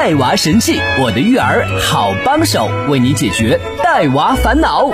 带娃神器，我的育儿好帮手，为你解决带娃烦恼。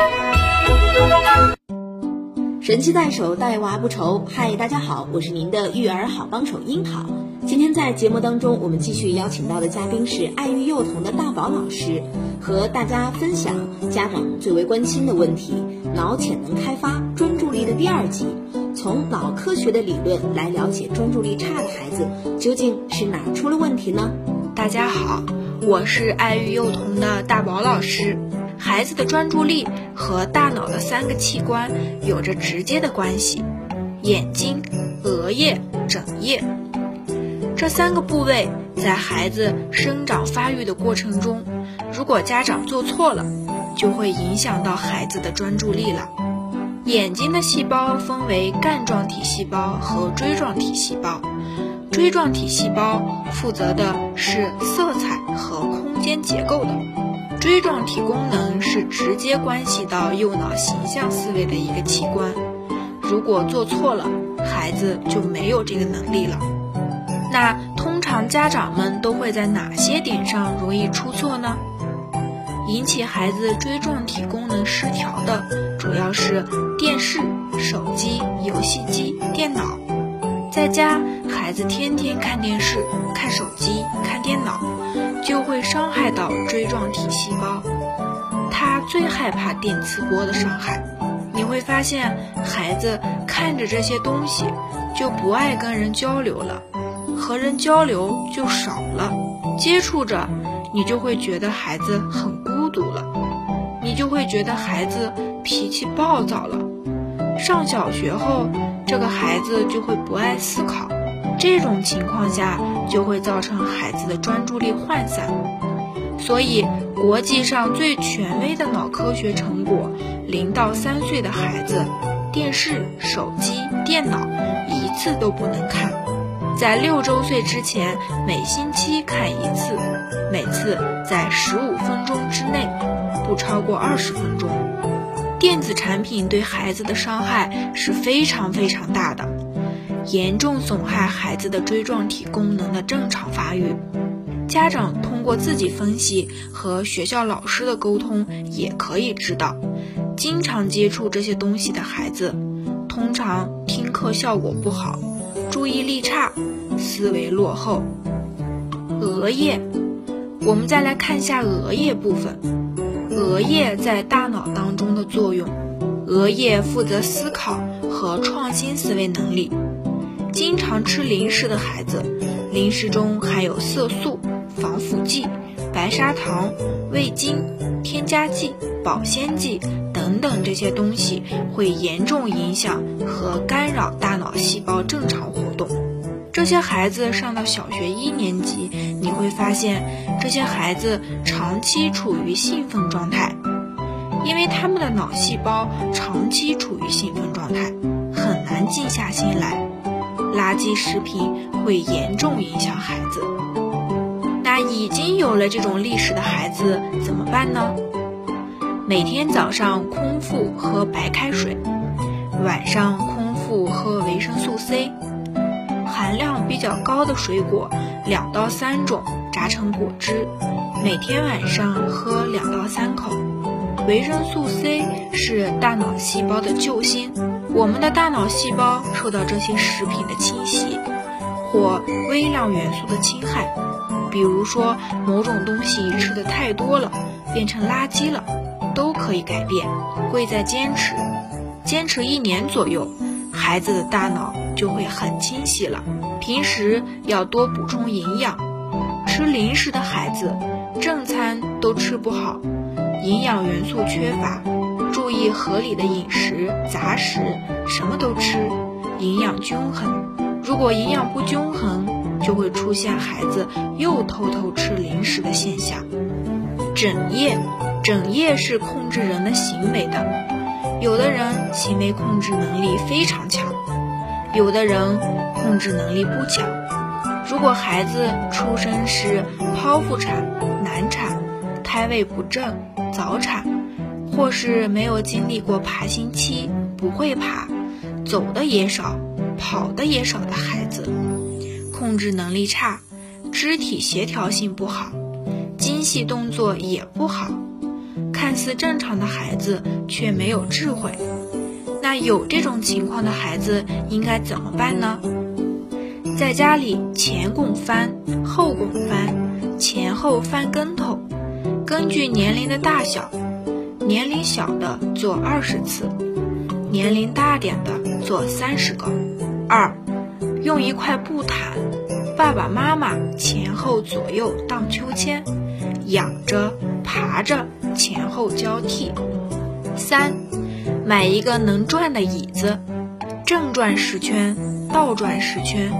神器在手，带娃不愁。嗨，大家好，我是您的育儿好帮手樱桃。今天在节目当中，我们继续邀请到的嘉宾是爱育幼童的大宝老师，和大家分享家长最为关心的问题——脑潜能开发、专注力的第二集。从脑科学的理论来了解专注力差的孩子究竟是哪出了问题呢？大家好，我是爱育幼童的大宝老师。孩子的专注力和大脑的三个器官有着直接的关系：眼睛、额叶、枕叶。这三个部位在孩子生长发育的过程中，如果家长做错了，就会影响到孩子的专注力了。眼睛的细胞分为干状体细胞和锥状体细胞。锥状体细胞负责的是色彩和空间结构的，锥状体功能是直接关系到右脑形象思维的一个器官。如果做错了，孩子就没有这个能力了。那通常家长们都会在哪些点上容易出错呢？引起孩子锥状体功能失调的，主要是电视、手机、游戏机、电脑。在家，孩子天天看电视、看手机、看电脑，就会伤害到锥状体细胞。他最害怕电磁波的伤害。你会发现，孩子看着这些东西，就不爱跟人交流了，和人交流就少了。接触着，你就会觉得孩子很孤独了，你就会觉得孩子脾气暴躁了。上小学后。这个孩子就会不爱思考，这种情况下就会造成孩子的专注力涣散。所以，国际上最权威的脑科学成果，零到三岁的孩子，电视、手机、电脑一次都不能看，在六周岁之前每星期看一次，每次在十五分钟之内，不超过二十分钟。电子产品对孩子的伤害是非常非常大的，严重损害孩子的锥状体功能的正常发育。家长通过自己分析和学校老师的沟通，也可以知道，经常接触这些东西的孩子，通常听课效果不好，注意力差，思维落后。额叶，我们再来看一下额叶部分。额叶在大脑当中的作用，额叶负责思考和创新思维能力。经常吃零食的孩子，零食中含有色素、防腐剂、白砂糖、味精、添加剂、保鲜剂等等这些东西，会严重影响和干扰大脑细胞正常活动。这些孩子上到小学一年级，你会发现这些孩子长期处于兴奋状态，因为他们的脑细胞长期处于兴奋状态，很难静下心来。垃圾食品会严重影响孩子。那已经有了这种历史的孩子怎么办呢？每天早上空腹喝白开水，晚上空腹喝维生素 C。含量比较高的水果两到三种榨成果汁，每天晚上喝两到三口。维生素 C 是大脑细胞的救星，我们的大脑细胞受到这些食品的侵袭或微量元素的侵害，比如说某种东西吃的太多了变成垃圾了，都可以改变。贵在坚持，坚持一年左右。孩子的大脑就会很清晰了。平时要多补充营养。吃零食的孩子，正餐都吃不好，营养元素缺乏。注意合理的饮食，杂食什么都吃，营养均衡。如果营养不均衡，就会出现孩子又偷偷吃零食的现象。整夜，整夜是控制人的行为的。有的人行为控制能力非常强，有的人控制能力不强。如果孩子出生时剖腹产、难产、胎位不正、早产，或是没有经历过爬行期，不会爬，走的也少，跑的也少的孩子，控制能力差，肢体协调性不好，精细动作也不好。看似正常的孩子却没有智慧，那有这种情况的孩子应该怎么办呢？在家里前拱翻，后拱翻，前后翻跟头，根据年龄的大小，年龄小的做二十次，年龄大点的做三十个。二，用一块布毯，爸爸妈妈前后左右荡秋千，仰着爬着。前后交替。三，买一个能转的椅子，正转十圈，倒转十圈，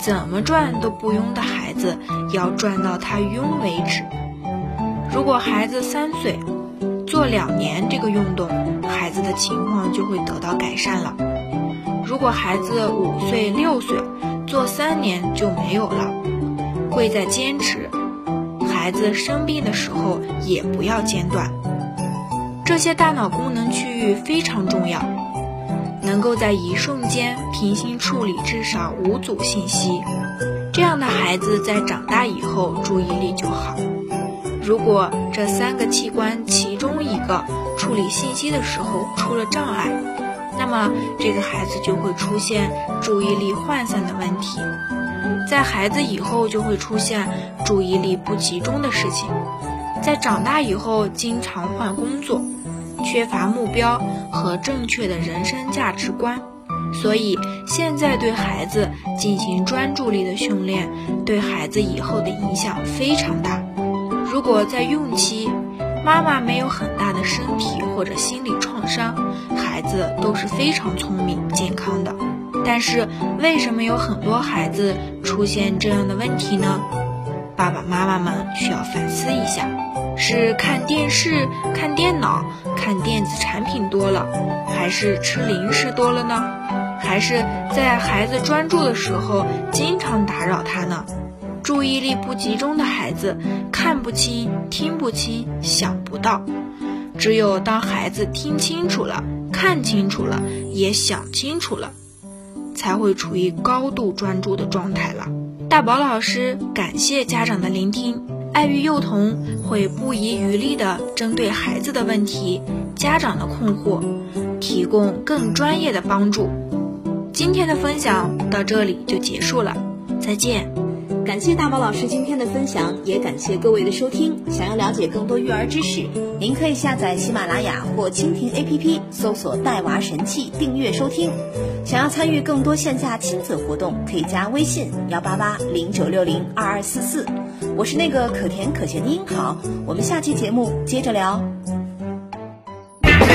怎么转都不晕的孩子，要转到他晕为止。如果孩子三岁，做两年这个运动，孩子的情况就会得到改善了。如果孩子五岁、六岁，做三年就没有了。贵在坚持。孩子生病的时候也不要间断，这些大脑功能区域非常重要，能够在一瞬间平行处理至少五组信息，这样的孩子在长大以后注意力就好。如果这三个器官其中一个处理信息的时候出了障碍，那么这个孩子就会出现注意力涣散的问题。在孩子以后就会出现注意力不集中的事情，在长大以后经常换工作，缺乏目标和正确的人生价值观，所以现在对孩子进行专注力的训练，对孩子以后的影响非常大。如果在孕期，妈妈没有很大的身体或者心理创伤，孩子都是非常聪明健康的。但是为什么有很多孩子出现这样的问题呢？爸爸妈妈们需要反思一下：是看电视、看电脑、看电子产品多了，还是吃零食多了呢？还是在孩子专注的时候经常打扰他呢？注意力不集中的孩子看不清、听不清、想不到。只有当孩子听清楚了、看清楚了、也想清楚了。才会处于高度专注的状态了。大宝老师感谢家长的聆听，爱育幼童会不遗余力地针对孩子的问题、家长的困惑，提供更专业的帮助。今天的分享到这里就结束了，再见。感谢大宝老师今天的分享，也感谢各位的收听。想要了解更多育儿知识，您可以下载喜马拉雅或蜻蜓 APP，搜索“带娃神器”订阅收听。想要参与更多线下亲子活动，可以加微信幺八八零九六零二二四四。我是那个可甜可咸的樱桃，我们下期节目接着聊。